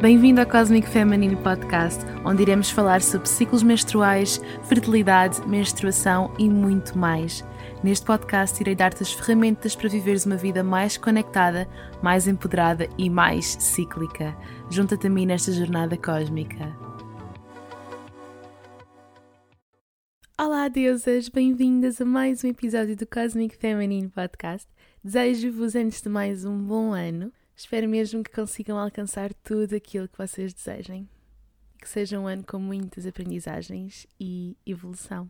Bem-vindo ao Cosmic Feminine Podcast, onde iremos falar sobre ciclos menstruais, fertilidade, menstruação e muito mais. Neste podcast, irei dar-te as ferramentas para viveres uma vida mais conectada, mais empoderada e mais cíclica. Junta-te a mim nesta jornada cósmica. Olá, deusas! Bem-vindas a mais um episódio do Cosmic Feminine Podcast. Desejo-vos, antes de mais, um bom ano. Espero mesmo que consigam alcançar tudo aquilo que vocês desejem. Que seja um ano com muitas aprendizagens e evolução.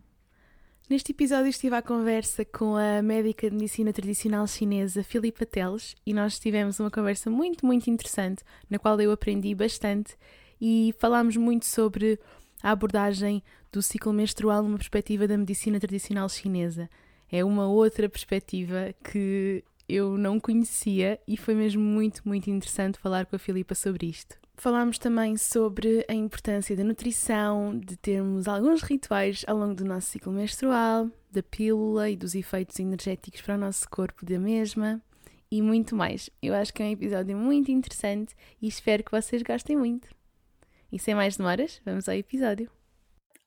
Neste episódio estive à conversa com a médica de medicina tradicional chinesa Filipa Teles e nós tivemos uma conversa muito, muito interessante, na qual eu aprendi bastante e falámos muito sobre a abordagem do ciclo menstrual numa perspectiva da medicina tradicional chinesa. É uma outra perspectiva que eu não conhecia e foi mesmo muito, muito interessante falar com a Filipa sobre isto. Falámos também sobre a importância da nutrição, de termos alguns rituais ao longo do nosso ciclo menstrual, da pílula e dos efeitos energéticos para o nosso corpo da mesma e muito mais. Eu acho que é um episódio muito interessante e espero que vocês gostem muito. E sem mais demoras, vamos ao episódio.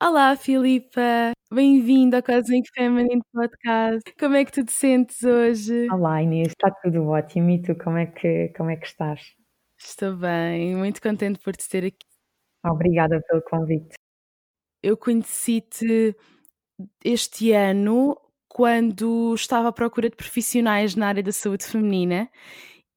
Olá, Filipa! Bem-vinda ao Cosmic Feminine Podcast. Como é que tu te sentes hoje? Olá, Inês, está tudo ótimo. E tu, como é que, como é que estás? Estou bem, muito contente por te ter aqui. Obrigada pelo convite. Eu conheci-te este ano quando estava à procura de profissionais na área da saúde feminina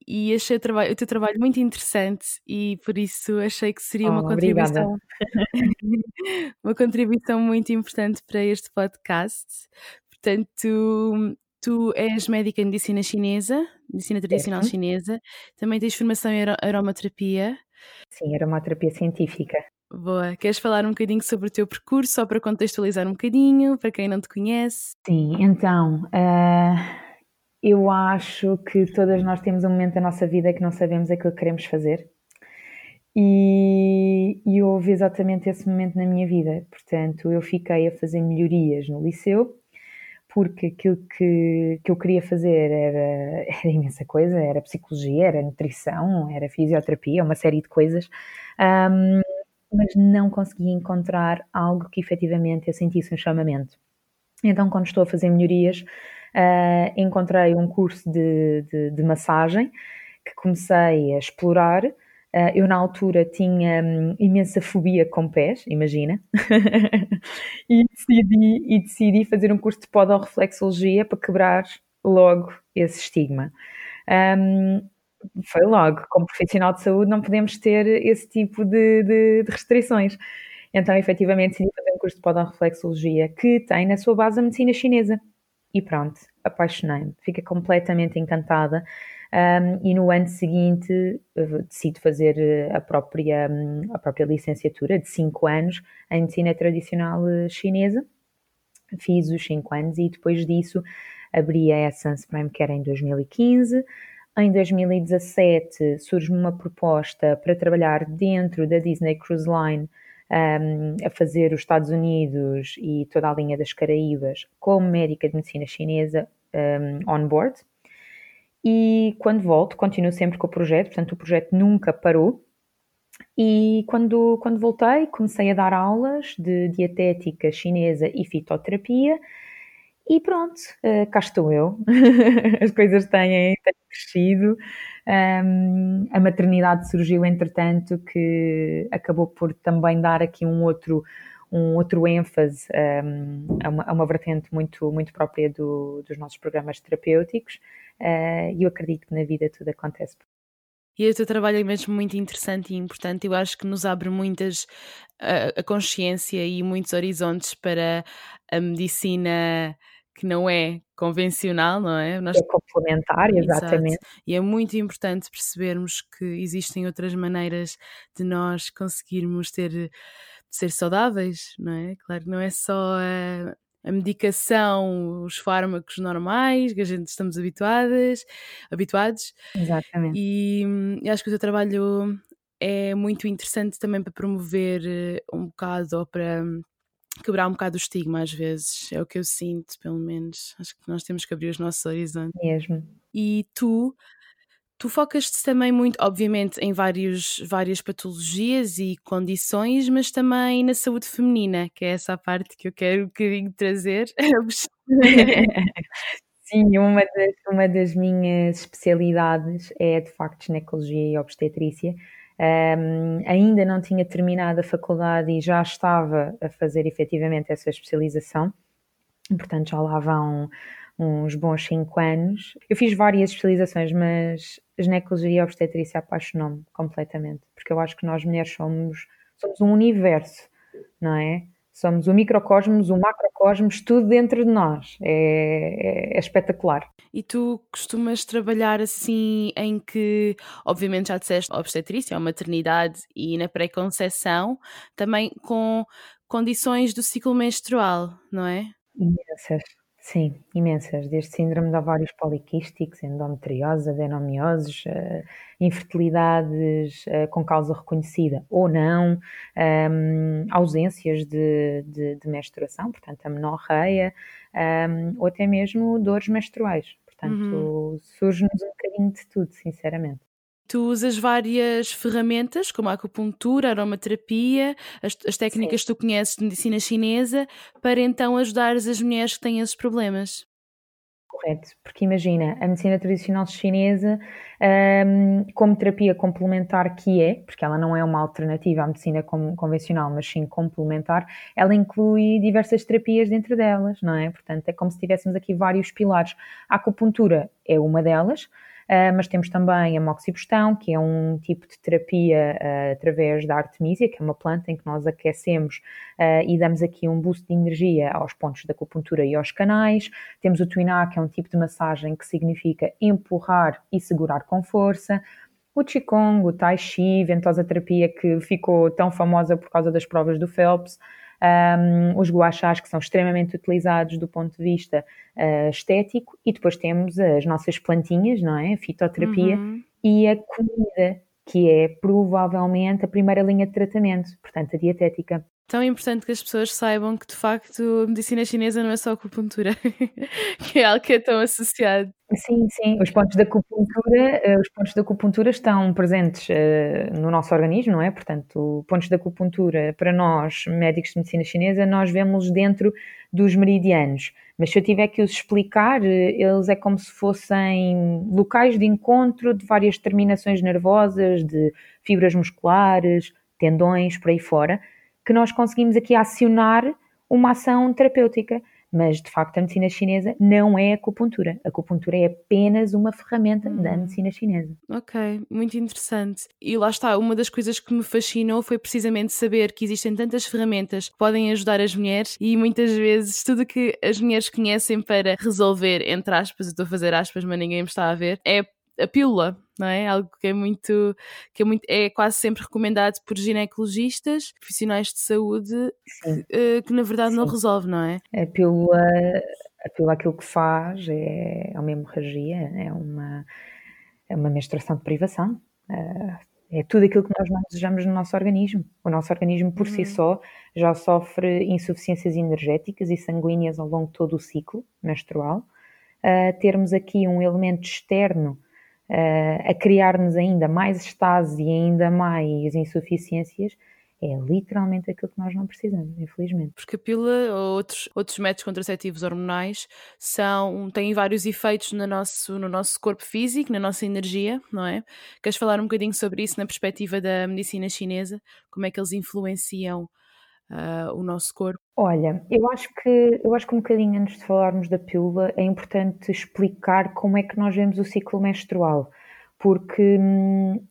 e achei o, trabalho, o teu trabalho muito interessante e por isso achei que seria oh, uma contribuição uma contribuição muito importante para este podcast. Portanto, tu és médica em medicina chinesa, medicina tradicional chinesa, também tens formação em aromaterapia. Sim, aromaterapia científica. Boa. Queres falar um bocadinho sobre o teu percurso, só para contextualizar um bocadinho, para quem não te conhece? Sim, então, uh eu acho que todas nós temos um momento da nossa vida que não sabemos aquilo que queremos fazer. E, e houve exatamente esse momento na minha vida. Portanto, eu fiquei a fazer melhorias no liceu, porque aquilo que, que eu queria fazer era, era imensa coisa: era psicologia, era nutrição, era fisioterapia, uma série de coisas. Um, mas não conseguia encontrar algo que efetivamente eu sentisse um chamamento. Então, quando estou a fazer melhorias, uh, encontrei um curso de, de, de, massagem que comecei a explorar. Uh, eu, na altura, tinha um, imensa fobia com pés, imagina, e, decidi, e decidi fazer um curso de podorreflexologia para quebrar logo esse estigma. Um, foi logo, como profissional de saúde, não podemos ter esse tipo de, de, de restrições. Então, efetivamente, decidi fazer um curso de podorreflexologia que tem na sua base a medicina chinesa e pronto, apaixonei-me, fiquei completamente encantada. Um, e no ano seguinte decido fazer eh, a própria, hum, a própria licenciatura de 5 anos em medicina tradicional eh, chinesa. Fiz os 5 anos e depois disso abri a Essence Prime Care em 2015. Em 2017 surge-me uma proposta para trabalhar dentro da Disney Cruise Line um, a fazer os Estados Unidos e toda a linha das Caraíbas como médica de medicina chinesa um, on board. E quando volto, continuo sempre com o projeto, portanto, o projeto nunca parou. E quando, quando voltei, comecei a dar aulas de dietética chinesa e fitoterapia. E pronto, uh, cá estou eu. As coisas têm, têm crescido. Um, a maternidade surgiu, entretanto, que acabou por também dar aqui um outro, um outro ênfase um, a, uma, a, uma, vertente muito, muito própria do, dos nossos programas terapêuticos uh, e eu acredito que na vida tudo acontece. E o teu trabalho é mesmo muito interessante e importante. Eu acho que nos abre muitas a, a consciência e muitos horizontes para a medicina que não é convencional, não é? Nós... É complementar, exatamente. Exato. E é muito importante percebermos que existem outras maneiras de nós conseguirmos ter ser saudáveis, não é? Claro que não é só a, a medicação, os fármacos normais que a gente estamos habituadas, habituados. Exatamente. E, e acho que o teu trabalho é muito interessante também para promover eh, um bocado ou para quebrar um bocado o estigma às vezes, é o que eu sinto, pelo menos. Acho que nós temos que abrir os nossos horizontes. Mesmo. E tu, Tu focas-te também muito, obviamente, em vários, várias patologias e condições, mas também na saúde feminina, que é essa a parte que eu quero um bocadinho trazer. Sim, uma das, uma das minhas especialidades é de facto ginecologia e obstetrícia. Um, ainda não tinha terminado a faculdade e já estava a fazer efetivamente essa especialização, portanto já lá vão uns bons 5 anos. Eu fiz várias especializações, mas ginecologia e obstetrícia apaixonou-me completamente, porque eu acho que nós mulheres somos, somos um universo, não é? Somos o microcosmos, o macrocosmos, tudo dentro de nós. É, é, é, espetacular. E tu costumas trabalhar assim em que, obviamente já disseste obstetrícia, a maternidade e na pré-conceição, também com condições do ciclo menstrual, não é? Imensas. Sim, imensas, desde síndrome de ovários poliquísticos, endometriose, adenomioses, uh, infertilidades uh, com causa reconhecida ou não, um, ehm, ausências de, de, de, menstruação, portanto a menorreia, um, ehm, ou até mesmo dores menstruais. Portanto, uhum. surge-nos um bocadinho de tudo, sinceramente. Tu usas várias ferramentas, como a acupuntura, a aromaterapia, as, as técnicas Sim. que tu conheces de medicina chinesa, para então ajudar as mulheres que têm esses problemas. Correto, porque imagina, a medicina tradicional chinesa, um, como terapia complementar que é, porque ela não é uma alternativa à medicina convencional, mas sim complementar, ela inclui diversas terapias dentro delas, não é? Portanto, é como se tivéssemos aqui vários pilares. A acupuntura é uma delas, mas temos também a moxibustão, que é um tipo de terapia uh, através da artemisia, que é uma planta em que nós aquecemos uh, e damos aqui um boost de energia aos pontos da acupuntura e aos canais. Temos o tuiná, que é um tipo de massagem que significa empurrar e segurar com força. O Qigong, o Tai Chi, ventosa terapia que ficou tão famosa por causa das provas do Phelps um, os guachás que são extremamente utilizados do ponto de vista uh, estético, e depois temos as nossas plantinhas, não é? A fitoterapia uhum. e a comida, que é provavelmente a primeira linha de tratamento, portanto, a dietética tão importante que as pessoas saibam que de facto a medicina chinesa não é só acupuntura, que é algo que é tão associado. Sim, sim, os pontos da acupuntura, eh, os pontos da acupuntura estão presentes uh, no nosso organismo, não é? Portanto, pontos da acupuntura para nós, médicos de medicina chinesa, nós vemos dentro dos meridianos. Mas se eu tiver que os explicar, eh, eles é como se fossem locais de encontro de várias terminações nervosas, de fibras musculares, tendões, por aí fora, que nós conseguimos aqui acionar uma ação terapêutica. Mas, de facto, a medicina chinesa não é acupuntura. A acupuntura é apenas uma ferramenta hum. da medicina chinesa. Ok, muito interessante. E lá está, uma das coisas que me fascinou foi precisamente saber que existem tantas ferramentas que podem ajudar as mulheres e muitas vezes tudo que as mulheres conhecem para resolver, entre aspas, eu estou a fazer aspas, mas ninguém me está a ver, é a pílula, não é? Algo que é muito, que é muito, é quase sempre recomendado por ginecologistas, profissionais de saúde, que, eh, que, na verdade Sim. não resolve, não é? A pílula, a pílula aquilo que faz é, é uma hemorragia, é uma, é uma menstruação de privação. Eh, é tudo aquilo que nós não desejamos no nosso organismo. O nosso organismo, por uhum. si só, já sofre insuficiências energéticas e sanguíneas ao longo de todo o ciclo menstrual. Uh, termos aqui um elemento externo uh, a criar-nos ainda mais estase e ainda mais insuficiências, é literalmente aquilo que nós não precisamos, infelizmente. Porque a pílula ou outros, outros métodos contraceptivos hormonais são, têm vários efeitos no nosso, no nosso corpo físico, na nossa energia, não é? Queres falar um bocadinho sobre isso na perspectiva da medicina chinesa? Como é que eles influenciam uh, o nosso corpo? Olha, eu acho que eu acho que um bocadinho antes de falarmos da pílula é importante explicar como é que nós vemos o ciclo menstrual, porque hum,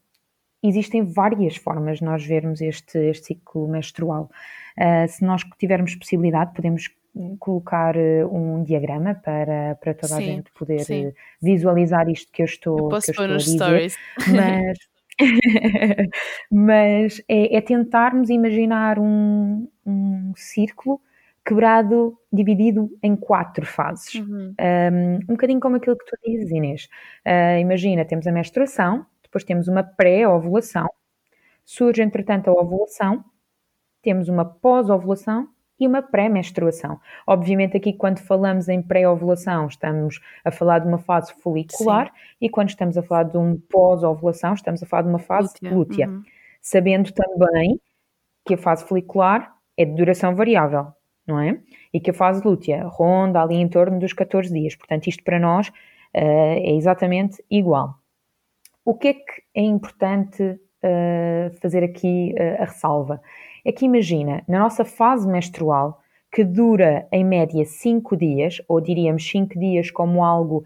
existem várias formas de nós vermos este, este ciclo menstrual. Uh, se nós tivermos possibilidade, podemos colocar uh, um diagrama para, para toda sim, a gente poder sim. visualizar isto que eu estou, eu posso que eu estou a dizer. Stories. Mas Mas é, é, tentarmos imaginar um, um, círculo quebrado, dividido em quatro fases. Uhum. Um, um bocadinho como aquilo que tu dizes, Inês. Uh, imagina, temos a menstruação, depois temos uma pré-ovulação, surge entretanto a ovulação, temos uma pós-ovulação e uma pré-menstruação. Obviamente, aqui, quando falamos em pré-ovulação, estamos a falar de uma fase folicular, Sim. e quando estamos a falar de um pós-ovulação, estamos a falar de uma fase lútea. Uhum. Sabendo também que a fase folicular é de duração variável, não é? E que a fase lútea ronda ali em torno dos 14 dias. Portanto, isto para nós uh, é exatamente igual. O que é que é importante uh, fazer aqui uh, a ressalva? É que imagina, na nossa fase menstrual, que dura em média 5 dias, ou diríamos 5 dias como algo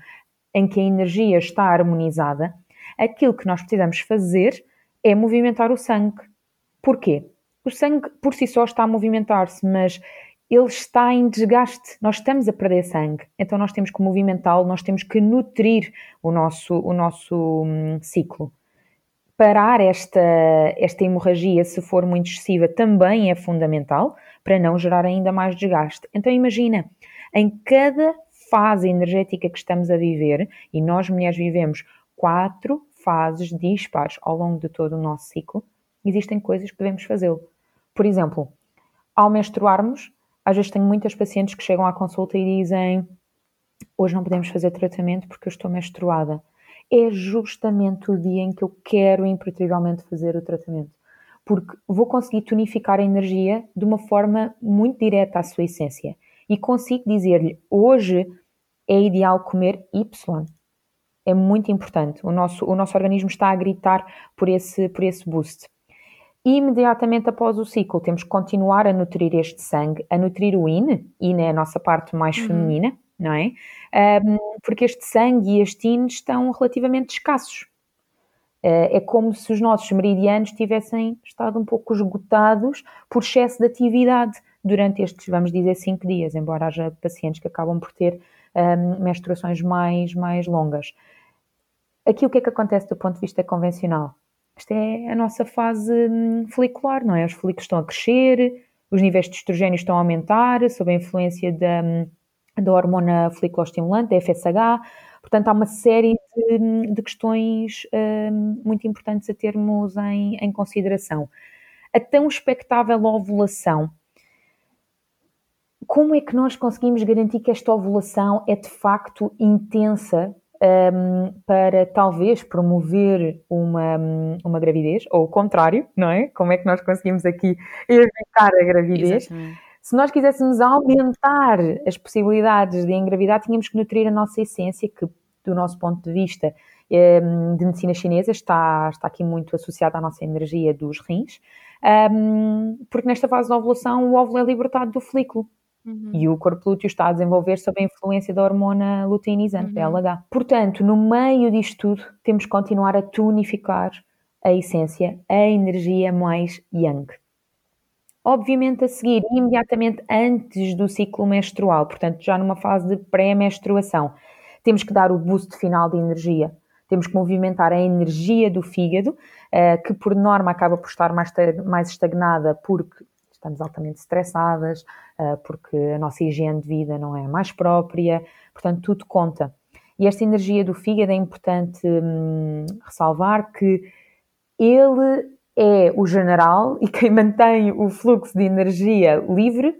em que a energia está harmonizada, aquilo que nós precisamos fazer é movimentar o sangue. Porquê? O sangue por si só está a movimentar-se, mas ele está em desgaste, nós estamos a perder sangue, então nós temos que movimentá-lo, nós temos que nutrir o nosso, o nosso hum, ciclo. Parar esta, esta hemorragia, se for muito excessiva, também é fundamental para não gerar ainda mais desgaste. Então imagina, em cada fase energética que estamos a viver, e nós mulheres vivemos quatro fases dispares ao longo de todo o nosso ciclo, existem coisas que devemos fazê-lo. Por exemplo, ao menstruarmos, às vezes tenho muitas pacientes que chegam à consulta e dizem: Hoje não podemos fazer tratamento porque eu estou menstruada. É justamente o dia em que eu quero imperativamente fazer o tratamento. Porque vou conseguir tonificar a energia de uma forma muito direta à sua essência. E consigo dizer-lhe: hoje é ideal comer Y. É muito importante. O nosso, o nosso organismo está a gritar por esse, por esse boost. E imediatamente após o ciclo, temos que continuar a nutrir este sangue, a nutrir o yin, yin é a nossa parte mais uhum. feminina, não é? Porque este sangue e este yin estão relativamente escassos. Uh, é como se os nossos meridianos tivessem estado um pouco esgotados por excesso de atividade durante estes, vamos dizer, cinco dias, embora haja pacientes que acabam por ter um, menstruações mais, mais longas. Aqui o que é que acontece do ponto de vista convencional? Esta é a nossa fase hum, folicular, não é? Os folículos estão a crescer, os níveis de estrogênio estão a aumentar, sob a influência da, hum, da hormona foliculoestimulante, da FSH. Portanto, há uma série de, de questões muito importantes a termos em, em consideração. A tão expectável ovulação. Como é que nós conseguimos garantir que esta ovulação é de facto intensa um, para talvez promover uma, uma gravidez, ou o contrário, não é? Como é que nós conseguimos aqui evitar a gravidez? Exatamente. Se nós quiséssemos aumentar as possibilidades de engravidar, tínhamos que nutrir a nossa essência, que do nosso ponto de vista um, de medicina chinesa está, está aqui muito associada à nossa energia dos rins, porque nesta fase de ovulação o óvulo é libertado do folículo. Uhum. E o corpo lúteo está a desenvolver sob a influência da hormona luteinizante, uhum. LH. Portanto, no meio disto tudo, temos que continuar a tonificar a essência, a energia mais yang. Obviamente, a seguir, imediatamente antes do ciclo menstrual, portanto, já numa fase de pré-menstruação, temos que dar o boost final de energia. Temos que movimentar a energia do fígado, eh, que por norma acaba por estar mais estagnada porque estamos altamente estressadas, uh, porque a nossa higiene de vida não é mais própria, portanto, tudo conta. E esta energia do fígado é importante hum, ressalvar que ele é o general e quem mantém o fluxo de energia livre,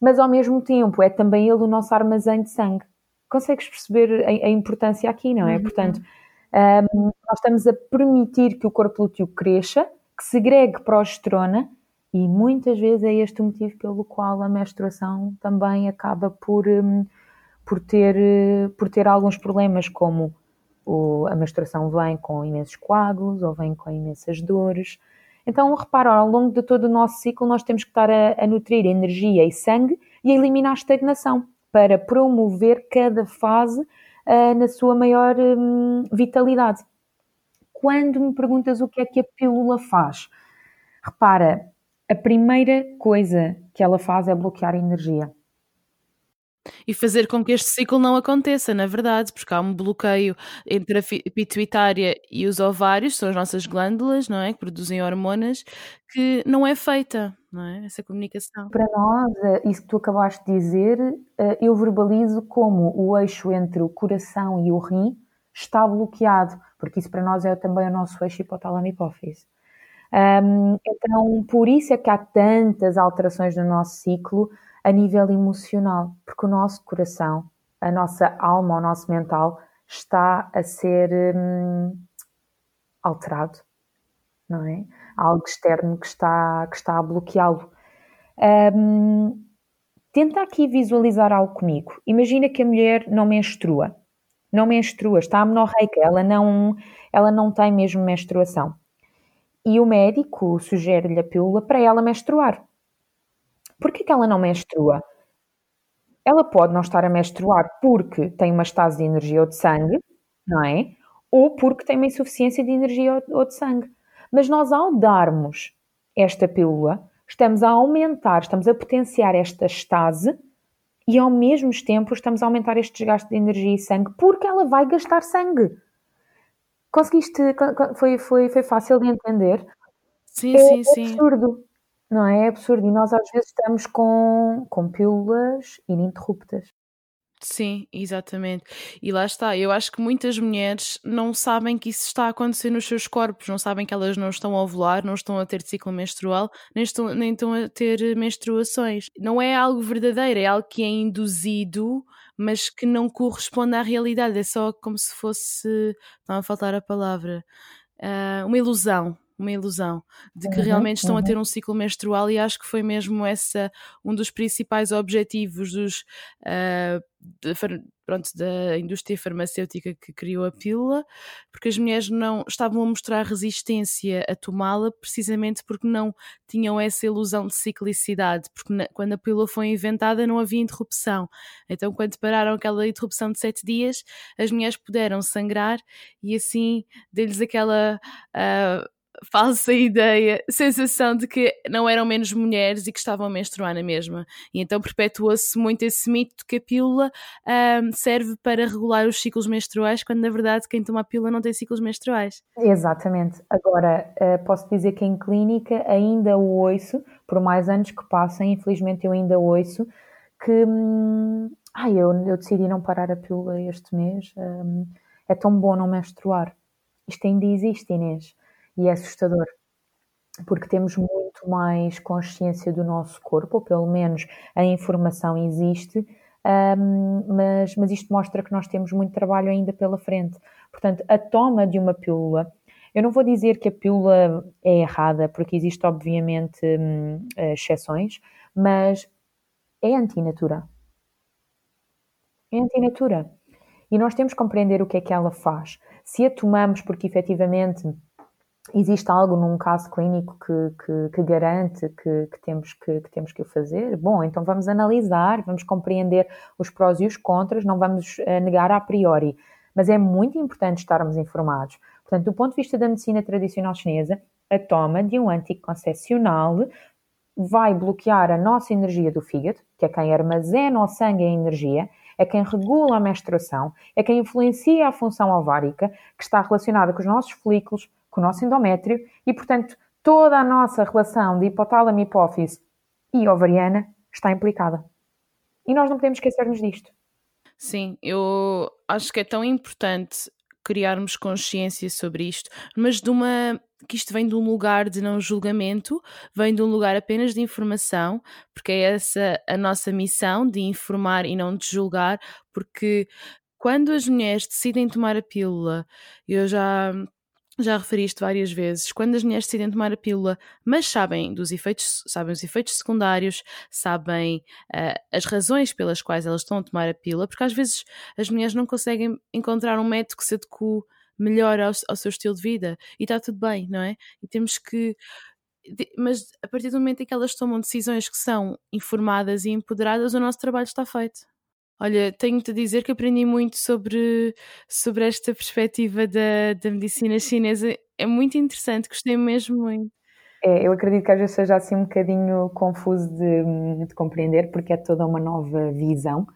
mas ao mesmo tempo é também ele o nosso armazém de sangue. Consegues perceber a, a importância aqui, não é? Uhum. Portanto, um, nós estamos a permitir que o corpo lúteo cresça, que segregue progesterona e muitas vezes é este o motivo pelo qual a menstruação também acaba por, um, por, ter, por ter alguns problemas, como o, a menstruação vem com imensos coágulos ou vem com imensas dores. Então, repara, ao longo de todo o nosso ciclo, nós temos que estar a, a nutrir energia e sangue e a eliminar a estagnação para promover cada fase uh, na sua maior um, vitalidade. Quando me perguntas o que é que a pílula faz, repara, a primeira coisa que ela faz é bloquear a energia. E fazer com que este ciclo não aconteça, na verdade, porque há um bloqueio entre a pituitária e os ovários, são as nossas glândulas, não é? Que produzem hormonas, que não é feita, não é? Essa comunicação. Para nós, eh, isso que tu acabaste de dizer, eh, eu verbalizo como o eixo entre o coração e o rim está bloqueado, porque isso para nós é também o nosso eixo hipotálamo-hipófise. Então, por isso é que há tantas alterações no nosso ciclo a nível emocional, porque o nosso coração, a nossa alma, o nosso mental está a ser hum, alterado, não é? Algo externo que está, que está a bloqueá-lo. Um, tenta aqui visualizar algo comigo. Imagina que a mulher não menstrua. Não menstrua, está amenorreica, ela não, ela não tem mesmo menstruação. E o médico sugere-lhe a pílula para ela menstruar. Por que ela não menstrua? Ela pode não estar a menstruar porque tem uma estase de energia ou de sangue, não é? Ou porque tem uma insuficiência de energia ou de sangue. Mas nós, ao darmos esta pílula, estamos a aumentar, estamos a potenciar esta estase e ao mesmo tempo estamos a aumentar este desgaste de energia e sangue porque ela vai gastar sangue. Conseguiste? Foi, foi, foi fácil de entender? Sim, é sim, sim. absurdo, não é? É absurdo. E nós às vezes estamos com, com pílulas ininterruptas. Sim, exatamente. E lá está, eu acho que muitas mulheres não sabem que isso está a acontecer nos seus corpos, não sabem que elas não estão a ovular, não estão a ter ciclo menstrual, nem estão, nem estão a ter menstruações. Não é algo verdadeiro, é algo que é induzido, mas que não corresponde à realidade, é só como se fosse, não a faltar a palavra, uh, uma ilusão uma ilusão de que uhum, realmente estão uhum. a ter um ciclo menstrual e acho que foi mesmo essa um dos principais objetivos dos uh, de, pronto, da indústria farmacêutica que criou a pílula, porque as mulheres não estavam a mostrar resistência a tomá-la precisamente porque não tinham essa ilusão de ciclicidade, porque na, quando a pílula foi inventada não havia interrupção. Então, quando pararam aquela interrupção de sete dias, as mulheres puderam sangrar e assim deu-lhes aquela. Uh, falsa ideia, sensação de que não eram menos mulheres e que estavam a menstruar na mesma. E então perpetua-se muito esse mito de que a pílula um, serve para regular os ciclos menstruais, quando na verdade quem toma a pílula não tem ciclos menstruais. Exatamente. Agora, uh, posso dizer que em clínica ainda o ouço, por mais anos que passem, infelizmente eu ainda ouço, que hum, ai, eu, eu decidi não parar a pílula este mês. Hum, é tão bom não menstruar. Isto ainda existe, Inês e é assustador, porque temos muito mais consciência do nosso corpo, ou pelo menos a informação existe, um, mas, mas isto mostra que nós temos muito trabalho ainda pela frente. Portanto, a toma de uma pílula, eu não vou dizer que a pílula é errada, porque existe obviamente hum, exceções, mas é antinatura. É antinatura. E nós temos que compreender o que é que ela faz. Se a tomamos porque efetivamente existe algo num caso clínico que, que, que garante que, que, temos que, temos que o fazer? Bom, então vamos analisar, vamos compreender os prós e os contras, não vamos eh, negar a priori, mas é muito importante estarmos informados. Portanto, do ponto de vista da medicina tradicional chinesa, a toma de um anticoncepcional vai bloquear a nossa energia do fígado, que é quem armazena o sangue e a energia, é quem regula a menstruação, é quem influencia a função ovárica, que está relacionada com os nossos folículos, com o nosso endométrio e, portanto, toda a nossa relação de hipotálamo, hipófise e ovariana está implicada. E nós não podemos esquecermos disto. Sim, eu acho que é tão importante criarmos consciência sobre isto, mas de uma que isto vem de um lugar de não julgamento, vem de um lugar apenas de informação, porque é essa a nossa missão de informar e não de julgar, porque quando as mulheres decidem tomar a pílula, eu já já referi isto várias vezes, quando as mulheres decidem tomar a pílula, mas sabem dos efeitos, sabem os efeitos secundários, sabem uh, as razões pelas quais elas estão a tomar a pílula, porque às vezes as mulheres não conseguem encontrar um método que se adeque melhor ao, ao seu estilo de vida e está tudo bem, não é? E temos que mas a partir do momento em que elas tomam decisões que são informadas e empoderadas, o nosso trabalho está feito. Olha, tenho-te a dizer que aprendi muito sobre, sobre esta perspectiva da, da medicina chinesa. É muito interessante, gostei mesmo muito. É, eu acredito que às vezes seja assim um bocadinho confuso de, de compreender, porque é toda uma nova visão.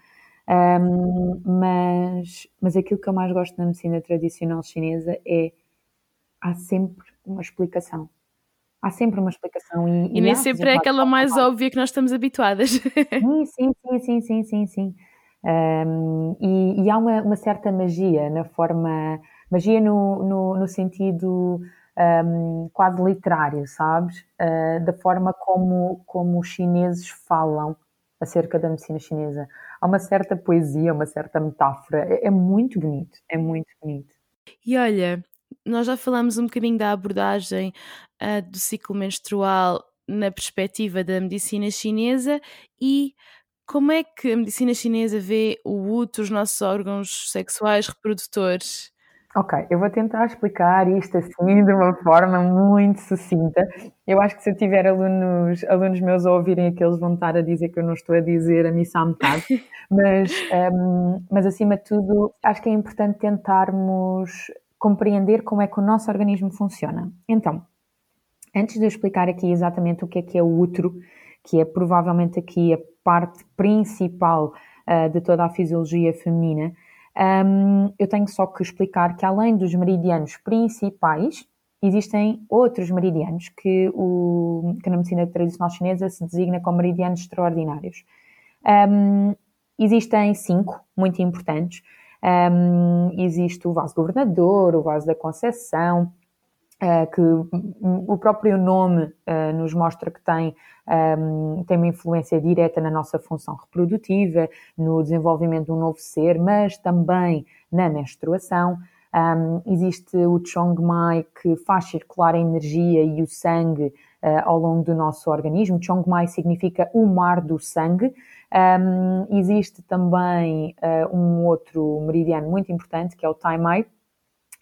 Um, mas, mas aquilo que eu mais gosto na medicina tradicional chinesa é há sempre uma explicação. Há sempre uma explicação. E, e, e nem sempre é aquela mais óbvia que nós estamos habituadas. Sim, sim, sim, sim, sim, sim. sim. Um, e, e, há uma, uma, certa magia na forma, magia no, no, no sentido um, quase literário, sabes? Uh, da forma como, como os chineses falam acerca da medicina chinesa. Há uma certa poesia, uma certa metáfora. É, é muito bonito, é muito bonito. E olha, nós já falamos um bocadinho da abordagem uh, do ciclo menstrual na perspectiva da medicina chinesa e como é que a medicina chinesa vê o útero, os nossos órgãos sexuais reprodutores? Ok, eu vou tentar explicar isto assim de uma forma muito sucinta. Eu acho que se eu tiver alunos, alunos meus a ouvirem aqueles vão estar a dizer que eu não estou a dizer a missa à metade, mas, um, mas acima de tudo acho que é importante tentarmos compreender como é que o nosso organismo funciona. Então, antes de eu explicar aqui exatamente o que é que é o útero, que é provavelmente aqui a parte principal uh, de toda a fisiologia feminina, um, eu tenho só que explicar que além dos meridianos principais, existem outros meridianos que, o, que na medicina tradicional chinesa se designa como meridianos extraordinários. Um, existem cinco muito importantes. Um, existe o vaso governador, o vaso da Conceição, uh, que o próprio nome uh, nos mostra que tem um, tem uma influência direta na nossa função reprodutiva, no desenvolvimento de um novo ser, mas também na menstruação. Um, existe o Chong Mai que faz circular a energia e o sangue uh, ao longo do nosso organismo. Chong Mai significa o mar do sangue. Um, existe também um outro meridiano muito importante que é o Tai Mai,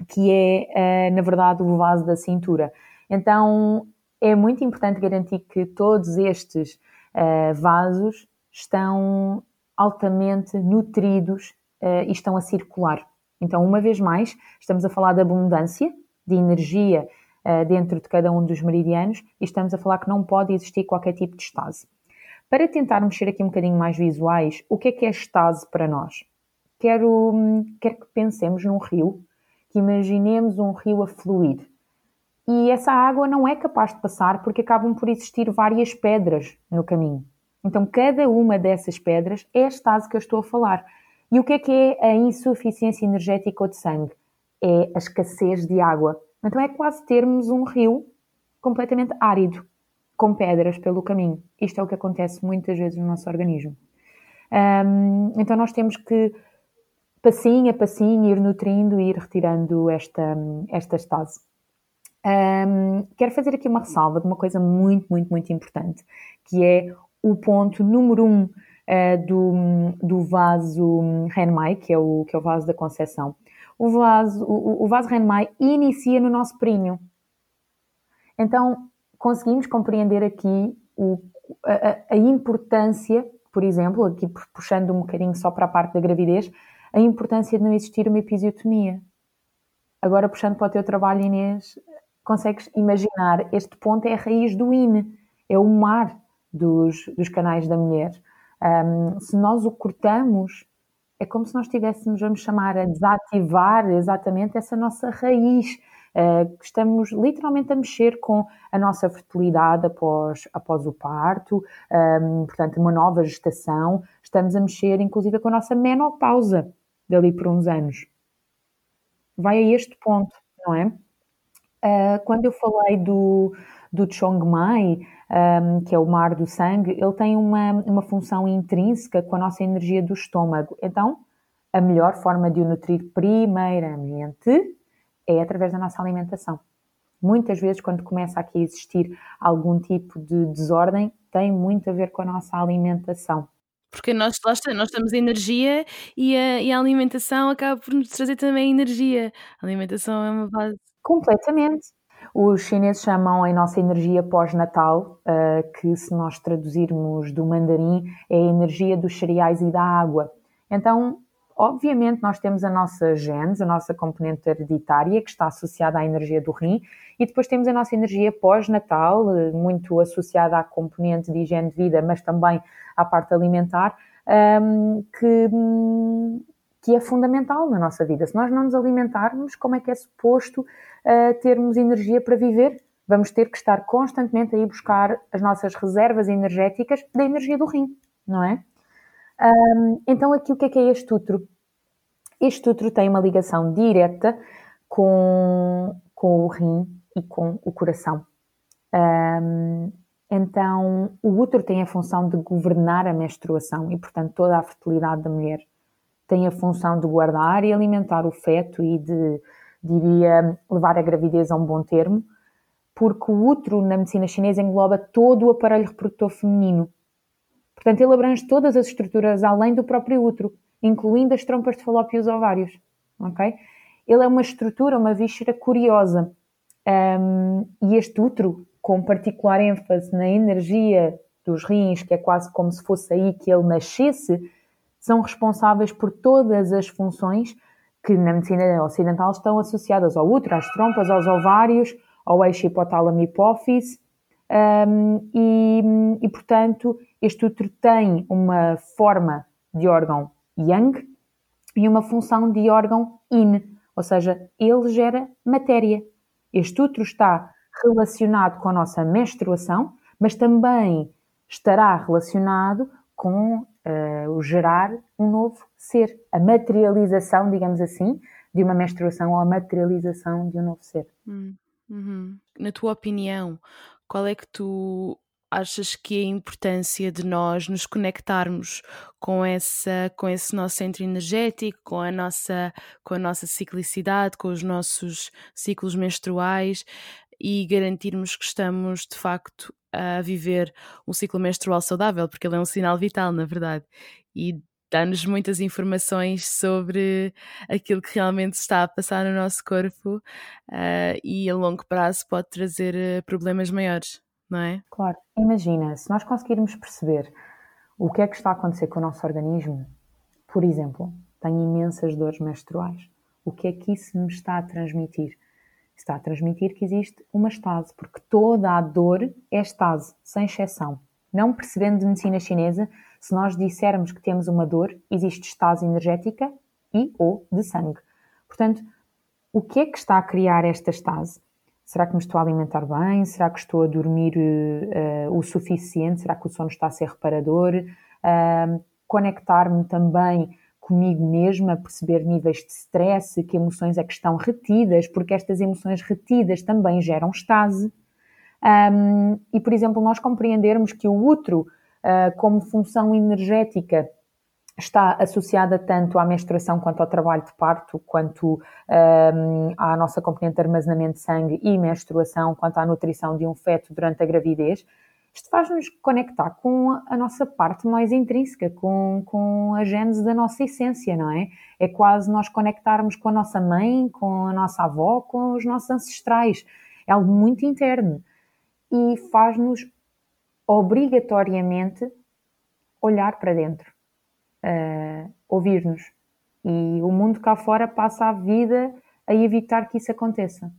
que é, uh, na verdade, o vaso da cintura. Então, é muito importante garantir que todos estes uh, vasos estão altamente nutridos uh, e estão a circular. Então, uma vez mais, estamos a falar de abundância de energia dentro de cada um dos meridianos e estamos a falar que não pode existir qualquer tipo de estase. Para tentarmos ser aqui um bocadinho mais visuais, o que é que é estase para nós? Quero, hum, quero que pensemos num rio, que imaginemos um rio a fluir e essa água não é capaz de passar porque acabam por existir várias pedras no caminho. Então, cada uma dessas pedras é a estase que eu estou a falar. E o que é que é a insuficiência energética ou de sangue? É a escassez de água. Então, é quase termos um rio completamente árido, com pedras pelo caminho. Isto é o que acontece muitas vezes no nosso organismo. Um, então, nós temos que, passinho a passinho, ir nutrindo e ir retirando esta, esta estase. Um, quero fazer aqui uma ressalva de uma coisa muito, muito, muito importante, que é o ponto número um uh, do, do vaso Renmai, que é o, que é o vaso da Conceição. O vaso, o, o vaso Renmai inicia no nosso períneo. Então, conseguimos compreender aqui o, a, a importância, por exemplo, aqui puxando um bocadinho só para a parte da gravidez, a importância de não existir uma episiotomia. Agora, puxando para o teu trabalho, Inês, consegues imaginar, este ponto é a raiz do INE, é o mar dos, dos canais da mulher. Um, se nós o cortamos, é como se nós estivéssemos, vamos chamar, a desativar exatamente essa nossa raiz. Uh, estamos literalmente a mexer com a nossa fertilidade após, após o parto, um, portanto, uma nova gestação. Estamos a mexer, inclusive, com a nossa menopausa dali por uns anos. Vai a este ponto, não é? Uh, quando eu falei do, do Chong Mai, um, que é o mar do sangue, ele tem uma, uma função intrínseca com a nossa energia do estômago. Então, a melhor forma de o nutrir, primeiramente, é através da nossa alimentação. Muitas vezes, quando começa aqui a existir algum tipo de desordem, tem muito a ver com a nossa alimentação. Porque nós, lá está, nós temos energia e a, e a alimentação acaba por nos trazer também energia. A alimentação é uma base Completamente. Os chineses chamam a nossa energia pós-natal, uh, que se nós traduzirmos do mandarim, é a energia dos cereais e da água. Então, obviamente, nós temos a nossa genes, a nossa componente hereditária, que está associada à energia do rim, e depois temos a nossa energia pós-natal, eh, muito associada à componente de higiene de vida, mas também à parte alimentar, ehm, que hum, que é fundamental na nossa vida. Se nós não nos alimentarmos, como é que é suposto uh, termos energia para viver? Vamos ter que estar constantemente a ir buscar as nossas reservas energéticas da energia do rim, não é? Um, então, aqui o que é que é este útero? Este útero tem uma ligação direta com, com o rim e com o coração. Um, então, o útero tem a função de governar a menstruação e, portanto, toda a fertilidade da mulher. Tem a função de guardar e alimentar o feto e de, diria, levar a gravidez a um bom termo, porque o útero na medicina chinesa engloba todo o aparelho reprodutor feminino. Portanto, ele abrange todas as estruturas além do próprio útero, incluindo as trompas de falópio e os ovários. Ok? Ele é uma estrutura, uma víscera curiosa. Um, e este útero com particular ênfase na energia dos rins, que é quase como se fosse aí que ele nascesse, são responsáveis por todas as funções que na medicina ocidental estão associadas ao útero, às trompas, aos ovários, ao eixo hipotálamo-hipófise. Um, e, e, portanto, este útero tem uma forma de órgão yang e uma função de órgão yin, ou seja, ele gera matéria. Este útero está relacionado com a nossa menstruação, mas também estará relacionado com uh, o gerar um novo ser, a materialização, digamos assim, de uma menstruação ou a materialização de um novo ser. Hum, uhum. Na tua opinião, qual é que tu achas que a importância de nós nos conectarmos com essa com esse nosso centro energético, com a nossa com a nossa ciclicidade, com os nossos ciclos menstruais, e garantirmos que estamos de facto a viver um ciclo menstrual saudável, porque ele é um sinal vital, na verdade, e dá-nos muitas informações sobre aquilo que realmente está a passar no nosso corpo uh, e a longo prazo pode trazer uh, problemas maiores, não é? Claro. Imagina, se nós conseguirmos perceber o que é que está a acontecer com o nosso organismo, por exemplo, tenho imensas dores menstruais, o que é que isso me está a transmitir? está a transmitir que existe uma estase, porque toda a dor é estase, sem exceção. Não percebendo de medicina chinesa, se nós dissermos que temos uma dor, existe estase energética e ou de sangue. Portanto, o que é que está a criar esta estase? Será que me estou a alimentar bem? Será que estou a dormir uh, o suficiente? Será que o sono está a ser reparador? Uh, Conectar-me também comigo mesma, perceber níveis de stress, que emoções é que estão retidas, porque estas emoções retidas também geram estase. Um, e, por exemplo, nós compreendermos que o uh, como função energética, está associada tanto à menstruação quanto ao trabalho de parto, quanto um, à nossa componente de armazenamento de sangue e menstruação, quanto à nutrição de um feto durante a gravidez isto faz-nos conectar com a nossa parte mais intrínseca, com, com a gênese da nossa essência, não é? É quase nós conectarmos com a nossa mãe, com a nossa avó, com os nossos ancestrais. É algo muito interno e faz-nos obrigatoriamente olhar para dentro, uh, ouvir-nos. E o mundo cá fora passa a vida a evitar que isso aconteça.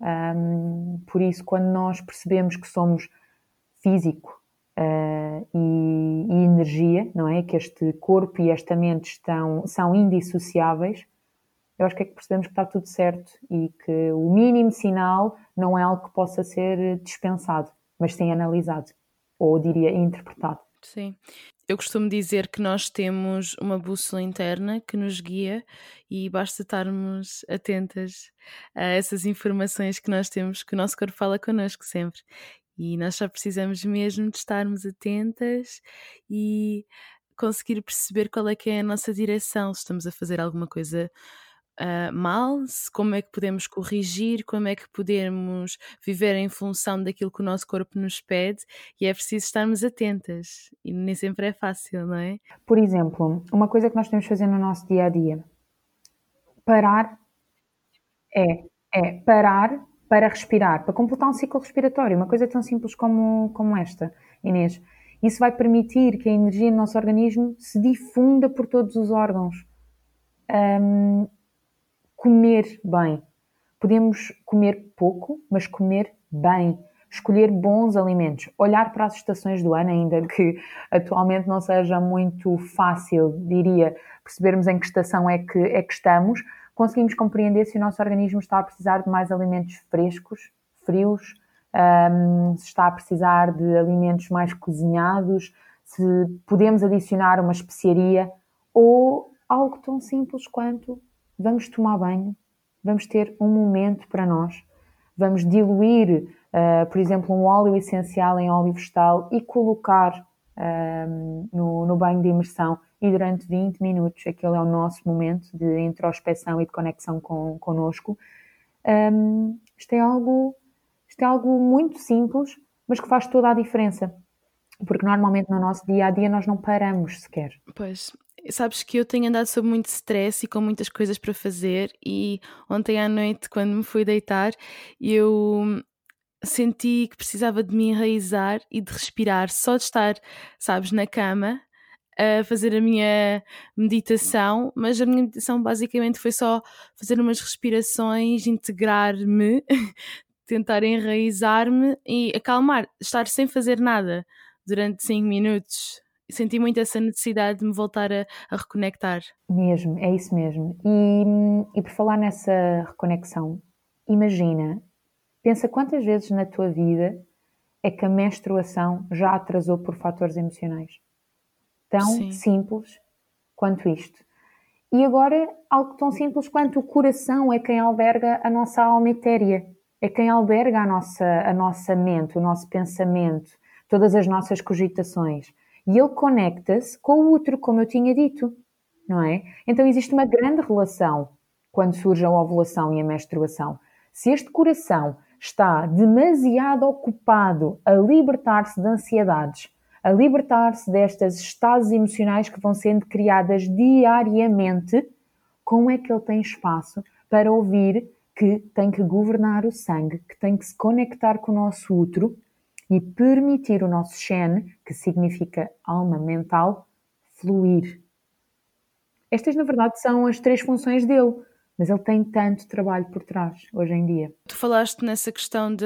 Um, por isso, quando nós percebemos que somos físico uh, e, e, energia, não é? Que este corpo e esta mente estão, são indissociáveis, eu acho que é que percebemos que está tudo certo e que o mínimo sinal não é algo que possa ser dispensado, mas sim analisado, ou diria interpretado. Sim. Eu costumo dizer que nós temos uma bússola interna que nos guia e basta estarmos atentas a essas informações que nós temos, que o nosso corpo fala connosco sempre. E nós só precisamos mesmo de estarmos atentas e conseguir perceber qual é que é a nossa direção, se estamos a fazer alguma coisa uh, mal, como é que podemos corrigir, como é que podemos viver em função daquilo que o nosso corpo nos pede e é preciso estarmos atentas e nem sempre é fácil, não é? Por exemplo, uma coisa que nós temos de fazer no nosso dia a dia, parar é, é parar para respirar, para completar um ciclo respiratório, uma coisa tão simples como, como esta, Inês. Isso vai permitir que a energia no nosso organismo se difunda por todos os órgãos. Um, comer bem. Podemos comer pouco, mas comer bem. Escolher bons alimentos. Olhar para as estações do ano, ainda que atualmente não seja muito fácil, diria, percebermos em que estação é que, é que estamos, conseguimos compreender se o nosso organismo está a precisar de mais alimentos frescos, frios, um, se está a precisar de alimentos mais cozinhados, se podemos adicionar uma especiaria ou algo tão simples quanto vamos tomar banho, vamos ter um momento para nós, vamos diluir, uh, por exemplo, um óleo essencial em óleo vegetal e colocar uh, no, no banho de imersão e durante 20 minutos, aquele é o nosso momento de introspeção e de conexão com, connosco. Um, isto, é algo, isto é algo muito simples, mas que faz toda a diferença. Porque normalmente no nosso dia a dia nós não paramos sequer. Pois, sabes que eu tenho andado sob muito stress e com muitas coisas para fazer, e ontem à noite, quando me fui deitar, eu senti que precisava de me enraizar e de respirar, só de estar, sabes, na cama a fazer a minha meditação, mas a minha meditação basicamente foi só fazer umas respirações, integrar-me, tentar enraizar-me e acalmar, estar sem fazer nada durante 5 minutos. Senti muito essa necessidade de me voltar a, a reconectar. Mesmo, é isso mesmo. E, e por falar nessa reconexão, imagina, pensa quantas vezes na tua vida é que a menstruação já atrasou por fatores emocionais tão Sim. simples quanto isto. E agora, algo tão simples quanto o coração é quem alberga a nossa alma etérea, é quem alberga a nossa, a nossa mente, o nosso pensamento, todas as nossas cogitações. E ele conecta-se com o útero, como eu tinha dito, não é? Então existe uma grande relação quando surge a ovulação e a menstruação. Se este coração está demasiado ocupado a libertar-se de ansiedades, a libertar-se destas estados emocionais que vão sendo criadas diariamente, como é que ele tem espaço para ouvir que tem que governar o sangue, que tem que se conectar com o nosso útero e permitir o nosso Shen, que significa alma mental, fluir. Estas, na verdade, são as três funções dele mas ele tem tanto trabalho por trás hoje em dia. Tu falaste nessa questão de,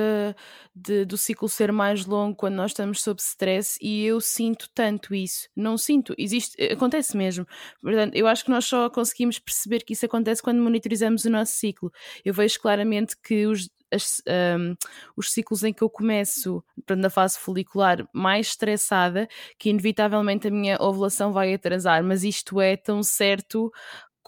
de, do ciclo ser mais longo quando nós estamos sob stress e eu sinto tanto isso. Não sinto, existe, acontece mesmo. Portanto, eu acho que nós só conseguimos perceber que isso acontece quando monitorizamos o nosso ciclo. Eu vejo claramente que os, as, um, os ciclos em que eu começo na fase folicular mais estressada, que inevitavelmente a minha ovulação vai atrasar, mas isto é tão certo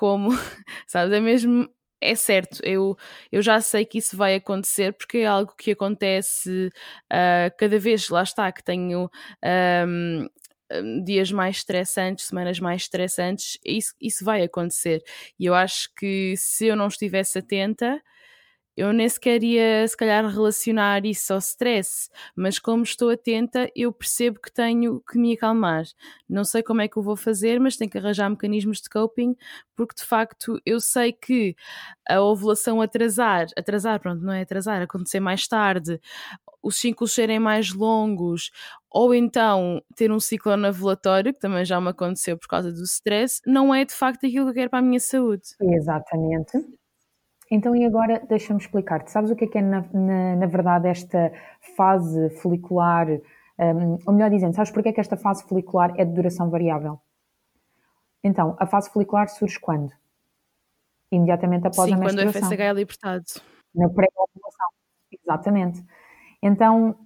como, sabes? É mesmo. É certo, eu, eu já sei que isso vai acontecer porque é algo que acontece uh, cada vez, lá está, que tenho um, dias mais estressantes, semanas mais estressantes, isso, isso vai acontecer. E eu acho que se eu não estivesse atenta, eu nem sequer ia, se calhar, relacionar isso ao stress, mas como estou atenta, eu percebo que tenho que me acalmar. Não sei como é que eu vou fazer, mas tenho que arranjar mecanismos de coping, porque de facto eu sei que a ovulação atrasar, atrasar, pronto, não é atrasar, acontecer mais tarde, os ciclos serem mais longos, ou então ter um ciclo anovulatório, que também já me aconteceu por causa do stress, não é de facto aquilo que eu quero para a minha saúde. Exatamente. Então, e agora deixa-me explicar-te. Sabes o que é que é, na, na, na verdade, esta fase folicular? Um, ou melhor dizendo, sabes porque é que esta fase folicular é de duração variável? Então, a fase folicular surge quando? Imediatamente após Sim, a menstruação. quando o FSH é libertado. Na pré-ovulação. Exatamente. Então,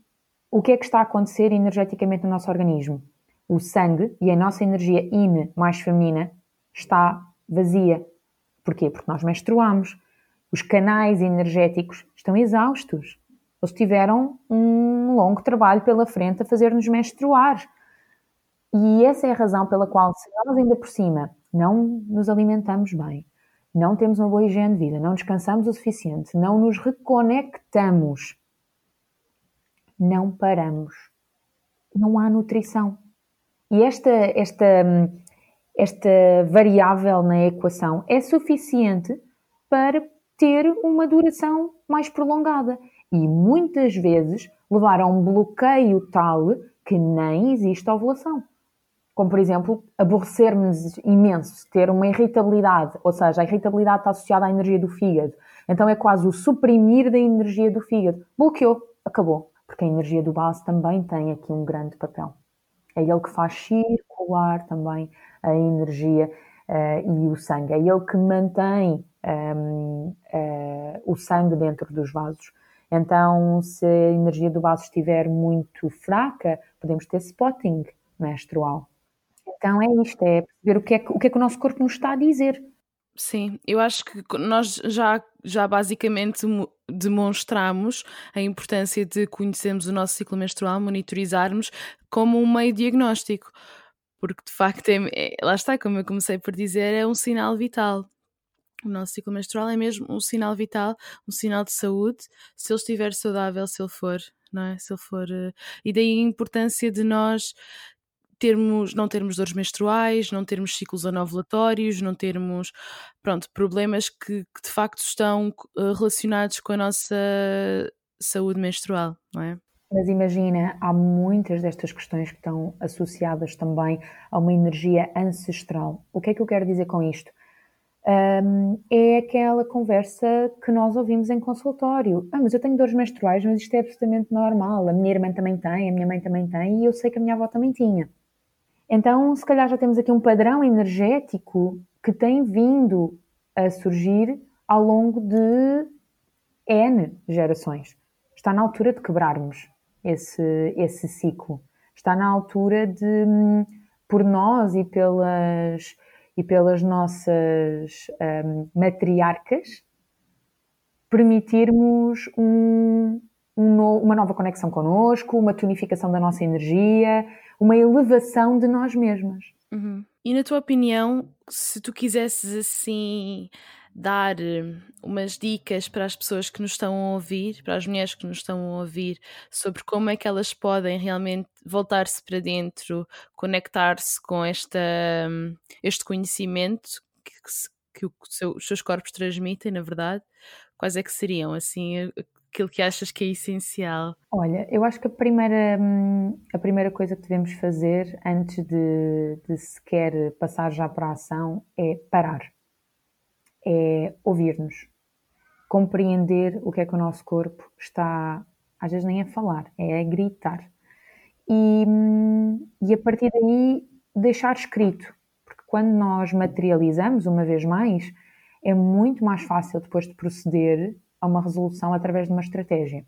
o que é que está a acontecer energeticamente no nosso organismo? O sangue e a nossa energia yin mais feminina está vazia. Porquê? Porque nós menstruamos. Os canais energéticos estão exaustos. Eles tiveram um longo trabalho pela frente a fazer-nos menstruar. E essa é a razão pela qual, se nós ainda por cima não nos alimentamos bem, não temos uma boa higiene de vida, não descansamos o suficiente, não nos reconectamos, não paramos. Não há nutrição. E esta, esta, esta variável na equação é suficiente para ter uma duração mais prolongada e muitas vezes levar a um bloqueio tal que nem existe ovulação. Como, por exemplo, aborrecer-nos imenso, ter uma irritabilidade, ou seja, a irritabilidade está associada à energia do fígado. Então é quase o suprimir da energia do fígado. Bloqueou, acabou. Porque a energia do base também tem aqui um grande papel. É ele que faz circular também a energia e o sangue. É ele que mantém um, uh, eh, o sangue dentro dos vasos. Então, se a energia do vaso estiver muito fraca, podemos ter spotting menstrual. Então é isto, é perceber o que é que o, que é que o nosso corpo nos está a dizer. Sim, eu acho que nós já, já basicamente demonstramos a importância de conhecermos o nosso ciclo menstrual, monitorizarmos como um meio diagnóstico, porque de facto, é, é, lá está, como eu comecei por dizer, é um sinal vital. O nosso ciclo menstrual é mesmo um sinal vital, um sinal de saúde, se ele estiver saudável, se ele for, não é? Se ele for. Eh, e daí a importância de nós termos, não termos dores menstruais, não termos ciclos anovulatórios, não termos pronto, problemas que, que de facto estão uh, relacionados com a nossa saúde menstrual, não é? Mas imagina, há muitas destas questões que estão associadas também a uma energia ancestral. O que é que eu quero dizer com isto? Um, é aquela conversa que nós ouvimos em consultório. Ah, mas eu tenho dores menstruais, mas isto é absolutamente normal. A minha irmã também tem, a minha mãe também tem e eu sei que a minha avó também tinha. Então, se calhar já temos aqui um padrão energético que tem vindo a surgir ao longo de N gerações. Está na altura de quebrarmos esse, esse ciclo. Está na altura de, por nós e pelas, e pelas nossas um, matriarcas, permitirmos um, um no, uma nova conexão connosco, uma tonificação da nossa energia, uma elevação de nós mesmas. Uhum. E na tua opinião, se tu quisesses assim dar hum, umas dicas para as pessoas que nos estão a ouvir, para as mulheres que nos estão a ouvir, sobre como é que elas podem realmente voltar-se para dentro, conectar-se com esta, hum, este conhecimento que, que, que os seus corpos transmitem, na verdade, quais é que seriam assim aquilo que achas que é essencial? Olha, eu acho que a primeira, hum, a primeira coisa que devemos fazer antes de, de sequer passar já para a ação é parar. É ouvir-nos. Compreender o que é que o nosso corpo está, às vezes nem a falar, é a gritar. E, e a partir daí deixar escrito. Porque quando nós materializamos, uma vez mais, é muito mais fácil depois de proceder a uma resolução através de uma estratégia.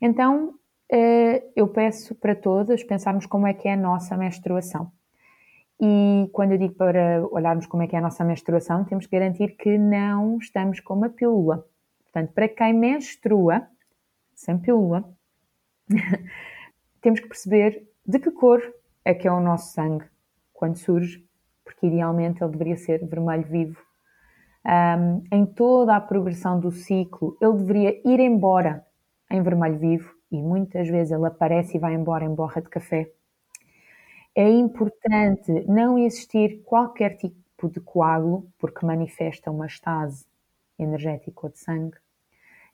Então, eh, eu peço para todas pensarmos como é que é a nossa menstruação. E quando eu digo para olharmos como é que é a nossa menstruação, temos que garantir que não estamos com uma pílula. Portanto, para quem menstrua sem pílula, temos que perceber de que cor é que é o nosso sangue quando surge, porque idealmente ele deveria ser vermelho vivo um, em toda a progressão do ciclo, ele deveria ir embora em vermelho vivo e muitas vezes ele aparece e vai embora em borra de café. É importante não existir qualquer tipo de coágulo, porque manifesta uma estase energética ou de sangue.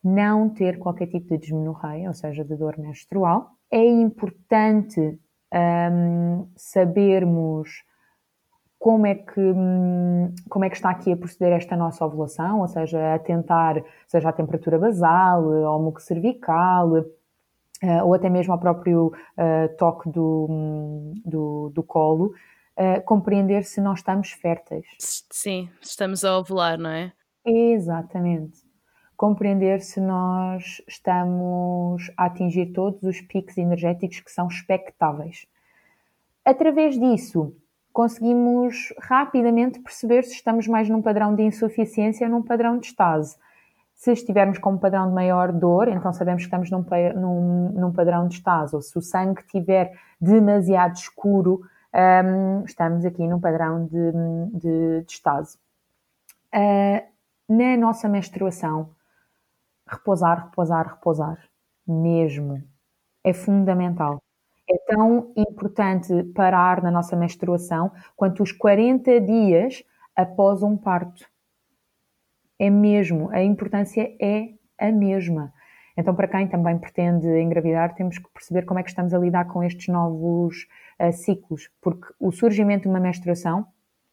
Não ter qualquer tipo de desmenorreia, ou seja, de dor menstrual. É importante um, sabermos como é que hum, como é que está aqui a proceder esta nossa ovulação, ou seja, a tentar, seja a temperatura basal, ao muco cervical, uh, ou até mesmo ao próprio uh, toque do, do, do colo, uh, compreender se nós estamos férteis. Sim, estamos a ovular, não é? Exatamente. Compreender se nós estamos a atingir todos os picos energéticos que são expectáveis. Através disso, conseguimos rapidamente perceber se estamos mais num padrão de insuficiência ou num padrão de estase. Se estivermos com um padrão de maior dor, então sabemos que estamos num, num, num padrão de estase. Se o sangue estiver demasiado escuro, um, estamos aqui num padrão de, de, de estase. Uh, na nossa menstruação, repousar, repousar, repousar, mesmo, é fundamental. É tão importante parar na nossa menstruação quanto os 40 dias após um parto. É mesmo, a importância é a mesma. Então, para quem também pretende engravidar, temos que perceber como é que estamos a lidar com estes novos uh, ciclos, porque o surgimento de uma menstruação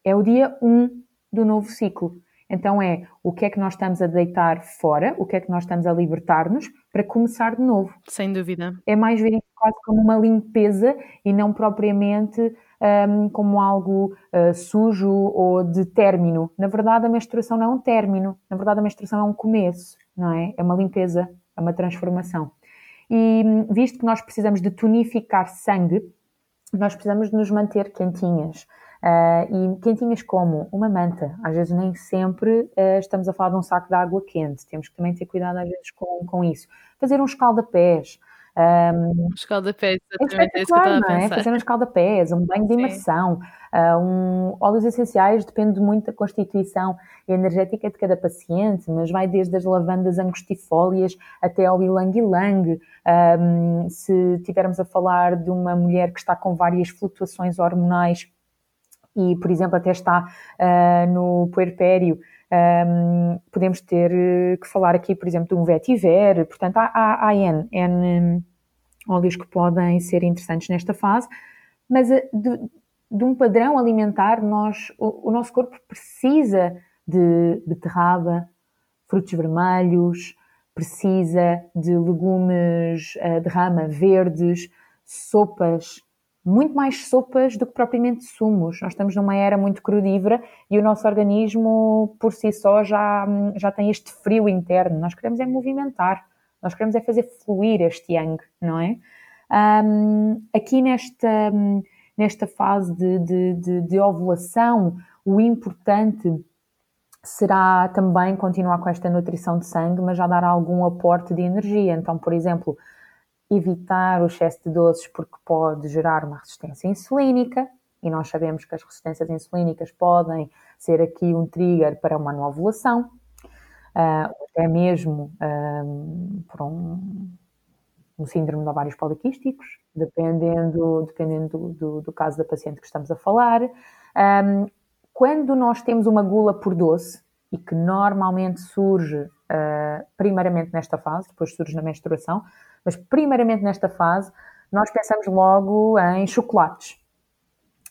é o dia 1 do novo ciclo. Então, é o que é que nós estamos a deitar fora, o que é que nós estamos a libertar-nos para começar de novo. Sem dúvida. É mais ver quase como uma limpeza e não propriamente um, como algo uh, sujo ou de término. Na verdade, a menstruação não é um término, na verdade, a menstruação é um começo, não é? É uma limpeza, é uma transformação. E hum, visto que nós precisamos de tonificar sangue, nós precisamos de nos manter quentinhas. Uh, e quentinhas como uma manta. Às vezes nem sempre uh, estamos a falar de um saco de água quente. Temos que também ter cuidado às vezes com, com isso. Fazer um escalda-pés. Um, escalda-pés, exatamente é isso que eu estava a é? pensar. Fazer um escalda-pés, um banho de imersão, uh, um, óleos essenciais, depende muito da constituição energética de cada paciente, mas vai desde as lavandas angustifólias até ao ilang-ilang. Um, se tivermos a falar de uma mulher que está com várias flutuações hormonais e, por exemplo, até está uh, no puerpério, um, podemos ter eh, que falar aqui, por exemplo, de um vetiver, portanto, há, há, há N, N hum, óleos que podem ser interessantes nesta fase, mas eh, de, de um padrão alimentar, nós, o, o, nosso corpo precisa de beterraba, frutos vermelhos, precisa de legumes uh, de rama verdes, sopas muito mais sopas do que propriamente sumos. Nós estamos numa era muito crudívora e o nosso organismo, por si só, já, já tem este frio interno. Nós queremos é movimentar, nós queremos é fazer fluir este yang, não é? Um, aqui nesta, nesta fase de, de, de, de ovulação, o importante será também continuar com esta nutrição de sangue, mas já dar algum aporte de energia. Então, por exemplo, evitar o excesso de doces porque pode gerar uma resistência insulínica e nós sabemos que as resistências insulínicas podem ser aqui um trigger para uma nova ovulação, uh, até mesmo um, por um, um, síndrome de ovários poliquísticos, dependendo, dependendo do, do, caso da paciente que estamos a falar. Um, quando nós temos uma gula por doce, e que normalmente surge primeiramente nesta fase, depois surge na menstruação, mas primeiramente nesta fase, nós pensamos logo em chocolates.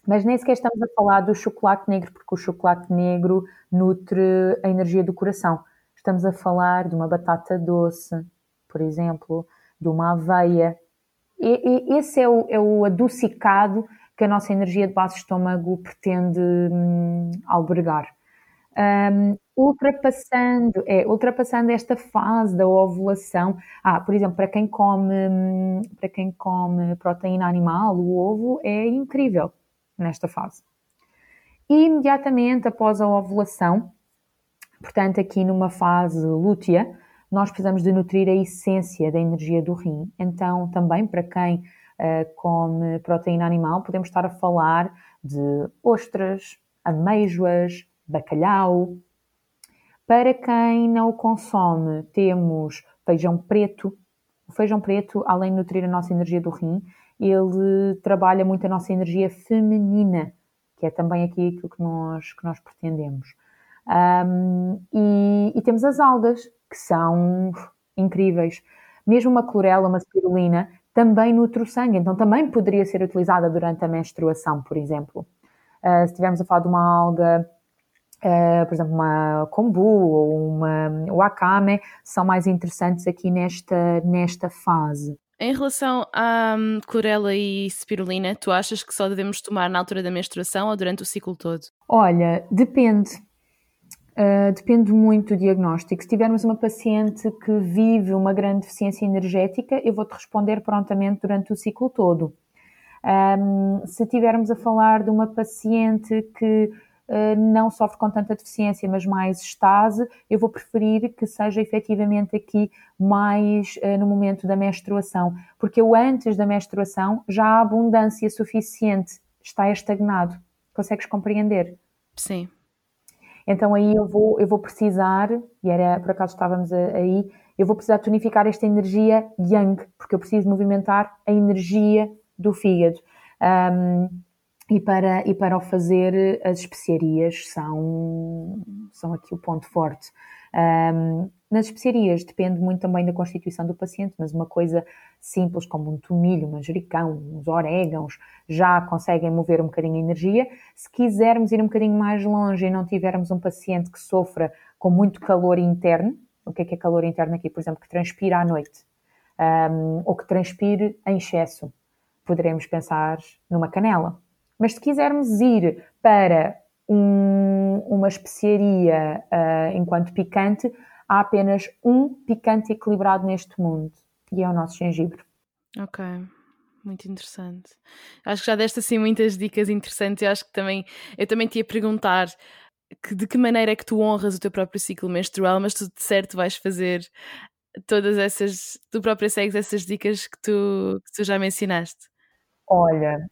Mas nem sequer estamos a falar do chocolate negro, porque o chocolate negro nutre a energia do coração. Estamos a falar de uma batata doce, por exemplo, de uma aveia. E, e esse é o, é o adocicado que a nossa energia de base estômago pretende hum, albergar. Um, ultrapassando, é, ultrapassando esta fase da ovulação. Ah, por exemplo, para quem come, para quem come proteína animal, o ovo é incrível nesta fase. E imediatamente após a ovulação, portanto, aqui numa fase lútea, nós precisamos de nutrir a essência da energia do rim. Então, também para quem uh, come proteína animal, podemos estar a falar de ostras, amêijoas, bacalhau, para quem não o consome, temos feijão preto. O feijão preto, além de nutrir a nossa energia do rim, ele trabalha muito a nossa energia feminina, que é também aqui aquilo que nós, que nós pretendemos. Um, e, e, temos as algas, que são incríveis. Mesmo uma clorela, uma spirulina, também nutre o sangue, então também poderia ser utilizada durante a menstruação, por exemplo. Uh, se estivermos a falar de uma alga Uh, por exemplo, uma kombu ou uma wakame são mais interessantes aqui nesta, nesta fase. Em relação à um, clorela e spirulina, tu achas que só devemos tomar na altura da menstruação ou durante o ciclo todo? Olha, depende. Uh, depende muito do diagnóstico. Se tivermos uma paciente que vive uma grande deficiência energética, eu vou-te responder prontamente durante o ciclo todo. Um, se tivermos a falar de uma paciente que não sofre com tanta deficiência, mas mais estase, eu vou preferir que seja efetivamente aqui mais uh, no momento da menstruação, porque eu antes da menstruação já há abundância suficiente, está estagnado. Consegues compreender? Sim. Então aí eu vou, eu vou precisar, e era por acaso estávamos aí, eu vou precisar tonificar esta energia yang, porque eu preciso movimentar a energia do fígado. Um, e para, e para o fazer, as especiarias são, são aqui o ponto forte. Um, nas especiarias depende muito também da constituição do paciente, mas uma coisa simples como um tomilho, um manjericão, uns orégãos, já conseguem mover um bocadinho a energia. Se quisermos ir um bocadinho mais longe e não tivermos um paciente que sofra com muito calor interno, o que é que é calor interno aqui? Por exemplo, que transpira à noite, um, ou que transpire em excesso, poderemos pensar numa canela mas se quisermos ir para um, uma especiaria uh, enquanto picante, há apenas um picante equilibrado neste mundo e é o nosso gengibre. Ok, Muito interessante. Acho que já deste assim muitas dicas interessantes. Eu acho que também eu também te ia perguntar que, de que maneira é que tu honras o teu próprio ciclo menstrual, mas tu de certo vais fazer todas essas, tu própria segues essas dicas que tu, que tu já mencionaste. Olha,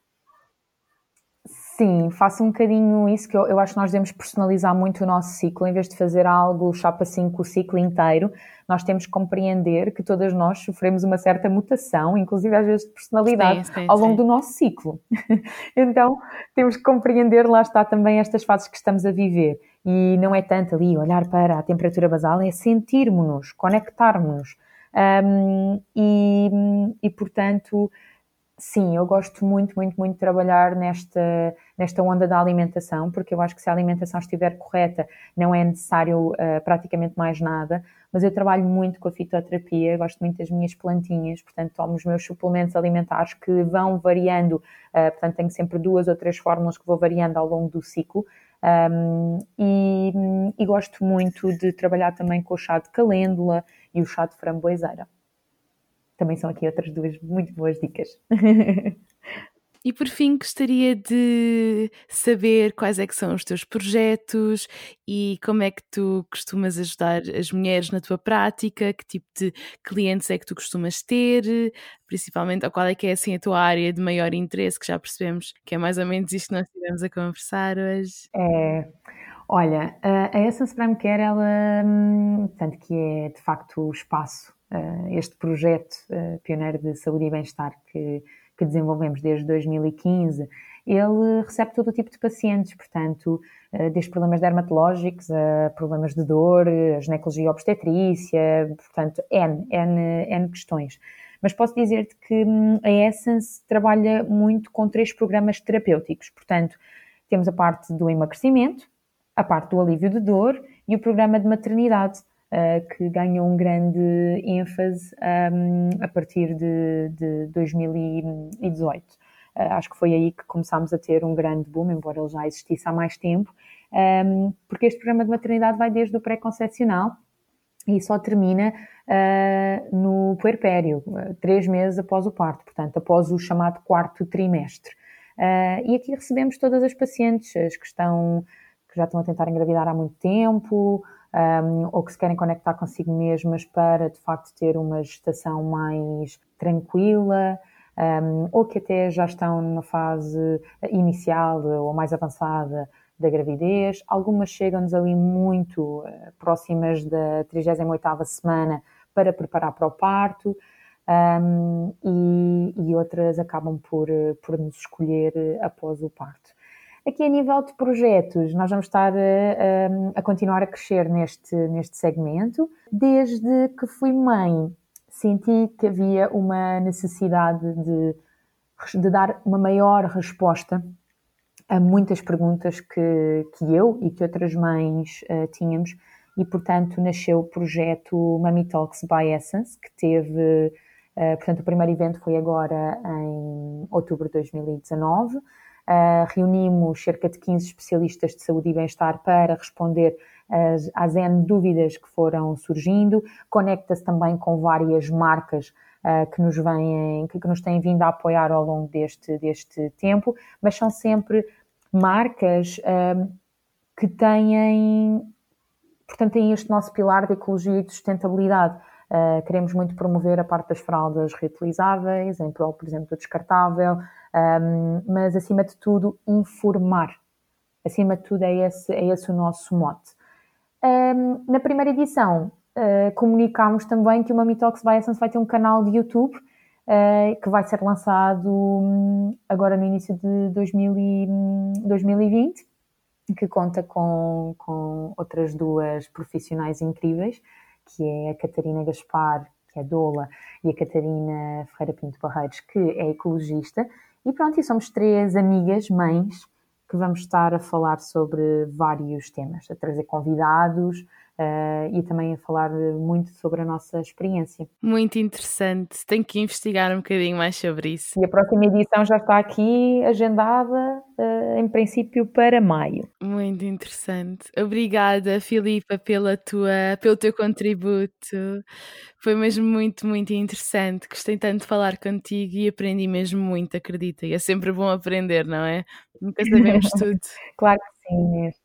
Sim, faço um bocadinho isso, que eu, eu, acho que nós devemos personalizar muito o nosso ciclo, em vez de fazer algo chapa assim com o ciclo inteiro, nós temos que compreender que todas nós sofremos uma certa mutação, inclusive às vezes de personalidade, sim, sim, ao longo sim. do nosso ciclo. então, temos que compreender, lá está também estas fases que estamos a viver. E não é tanto ali olhar para a temperatura basal, é sentirmos-nos, conectarmos-nos. Um, e, e, portanto, Sim, eu gosto muito, muito, muito de trabalhar nesta, nesta onda da alimentação, porque eu acho que se a alimentação estiver correta, não é necessário uh, praticamente mais nada. Mas eu trabalho muito com a fitoterapia, gosto muito das minhas plantinhas, portanto, tomo os meus suplementos alimentares que vão variando, uh, portanto, tenho sempre duas ou três fórmulas que vou variando ao longo do ciclo. Um, e, e gosto muito de trabalhar também com o chá de calêndula e o chá de framboeseira também são aqui outras duas muito boas dicas. E por fim, gostaria de saber quais é que são os teus projetos e como é que tu costumas ajudar as mulheres na tua prática, que tipo de clientes é que tu costumas ter, principalmente, ou qual é que é assim a tua área de maior interesse, que já percebemos que é mais ou menos isto que nós estivemos a conversar hoje. É, olha, a Essence Prime Care, ela, hum, tanto que é de facto o espaço este projeto eh, pioneiro de saúde e bem-estar que, que desenvolvemos desde 2015, ele recebe todo o tipo de pacientes, portanto, eh, desde problemas dermatológicos a problemas de dor, ginecologia obstetrícia, portanto, N, N, N questões. Mas posso dizer-te que hum, a Essence trabalha muito com três programas terapêuticos, portanto, temos a parte do emagrecimento, a parte do alívio de dor e o programa de maternidade. Uh, que ganhou um grande ênfase um, a partir de, de 2018. Uh, ah, acho que foi aí que começámos a ter um grande boom, embora ele já existisse há mais tempo, um, porque este programa de maternidade vai desde o pré-concepcional e só termina uh, no puerpério, três meses após o parto, portanto, após o chamado quarto trimestre. e aqui recebemos todas as pacientes, as que estão que já estão a tentar engravidar há muito tempo, um, ou que se querem conectar consigo mesmas para de facto ter uma gestação mais tranquila, um, ou que até já estão numa fase inicial ou mais avançada da gravidez. Algumas chegam-nos ali muito uh, próximas da 38ª semana para preparar para o parto. Um, e, e, outras acabam por, por nos escolher após o parto. Aqui a nível de projetos, nós vamos estar a, a, a continuar a crescer neste, neste segmento. Desde que fui mãe, senti que havia uma necessidade de, de dar uma maior resposta a muitas perguntas que, que eu e que outras mães uh, tínhamos e, portanto, nasceu o projeto Mummy Talks by Essence, que teve, uh, portanto, o primeiro evento foi agora em outubro de 2019. Uh, reunimos cerca de 15 especialistas de saúde e bem-estar para responder às, às N dúvidas que foram surgindo. Conecta-se também com várias marcas uh, que, nos vêm, que, que, nos têm vindo a apoiar ao longo deste, deste tempo, mas são sempre marcas uh, que têm, portanto, têm este nosso pilar de ecologia e de sustentabilidade. Queremos muito promover a parte das fraldas reutilizáveis, em prol, por exemplo, do descartável, um, mas acima de tudo informar. Acima de tudo é esse, é esse o nosso mote. Um, na primeira edição uh, comunicámos também que o Mami Talks by Essence vai ter um canal de YouTube uh, que vai ser lançado um, agora no início de 2000 e, 2020, que conta com, com outras duas profissionais incríveis, que é a Catarina Gaspar, que é doula, e a Catarina Ferreira Pinto Barreiros, que é ecologista, e pronto, e somos três amigas, mães, que vamos estar a falar sobre vários temas, a trazer convidados Uh, e também a falar muito sobre a nossa experiência. Muito interessante, tenho que investigar um bocadinho mais sobre isso. E a próxima edição já está aqui agendada, uh, em princípio, para maio. Muito interessante. Obrigada, Filipa, pela tua, pelo teu contributo. Foi mesmo muito, muito interessante. Gostei tanto de falar contigo e aprendi mesmo muito, acredita. E é sempre bom aprender, não é? Nunca sabemos tudo. claro que sim, Inês.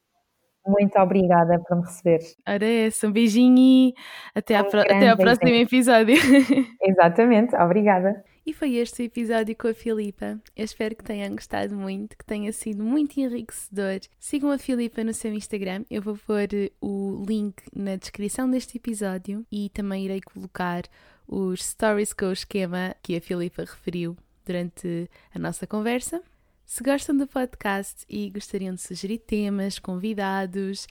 Muito obrigada por me receber. Ora é essa, um beijinho e até, um pro... até ao próximo episódio. Exatamente, obrigada. E foi este o episódio com a Filipa. Eu espero que tenham gostado muito, que tenha sido muito enriquecedor. Sigam a Filipa no seu Instagram. Eu vou pôr o link na descrição deste episódio e também irei colocar os stories com o esquema que a Filipa referiu durante a nossa conversa. Se gostam do podcast e gostariam de sugerir temas, convidados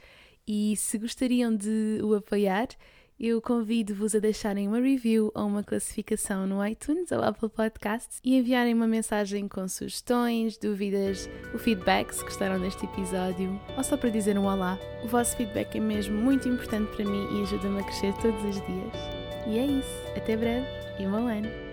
e se gostariam de o apoiar, eu convido-vos a deixarem uma review ou uma classificação no iTunes ou Apple Podcasts e enviarem uma mensagem com sugestões, dúvidas, o feedback se gostaram deste episódio ou só para dizer um olá. O vosso feedback é mesmo muito importante para mim e ajuda-me a crescer todos os dias. E é isso. Até breve e um bom ano!